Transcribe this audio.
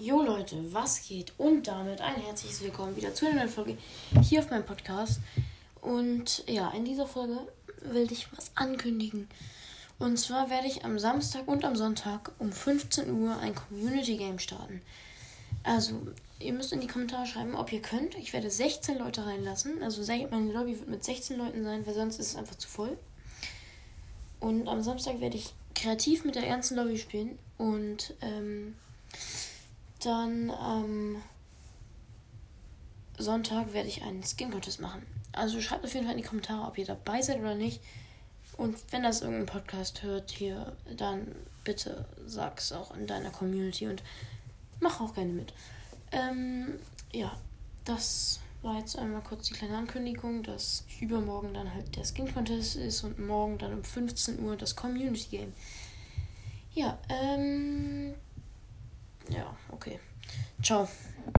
Jo Leute, was geht? Und damit ein herzliches Willkommen wieder zu einer neuen Folge hier auf meinem Podcast. Und ja, in dieser Folge will ich was ankündigen. Und zwar werde ich am Samstag und am Sonntag um 15 Uhr ein Community Game starten. Also, ihr müsst in die Kommentare schreiben, ob ihr könnt. Ich werde 16 Leute reinlassen. Also, meine Lobby wird mit 16 Leuten sein, weil sonst ist es einfach zu voll. Und am Samstag werde ich kreativ mit der ernsten Lobby spielen. Und, ähm, dann am Sonntag werde ich einen Skin Contest machen. Also schreibt auf jeden Fall in die Kommentare, ob ihr dabei seid oder nicht. Und wenn das irgendein Podcast hört hier, dann bitte sag's auch in deiner Community und mach auch gerne mit. Ähm, ja, das war jetzt einmal kurz die kleine Ankündigung, dass übermorgen dann halt der Skin Contest ist und morgen dann um 15 Uhr das Community Game. Ja, ähm, Ciao.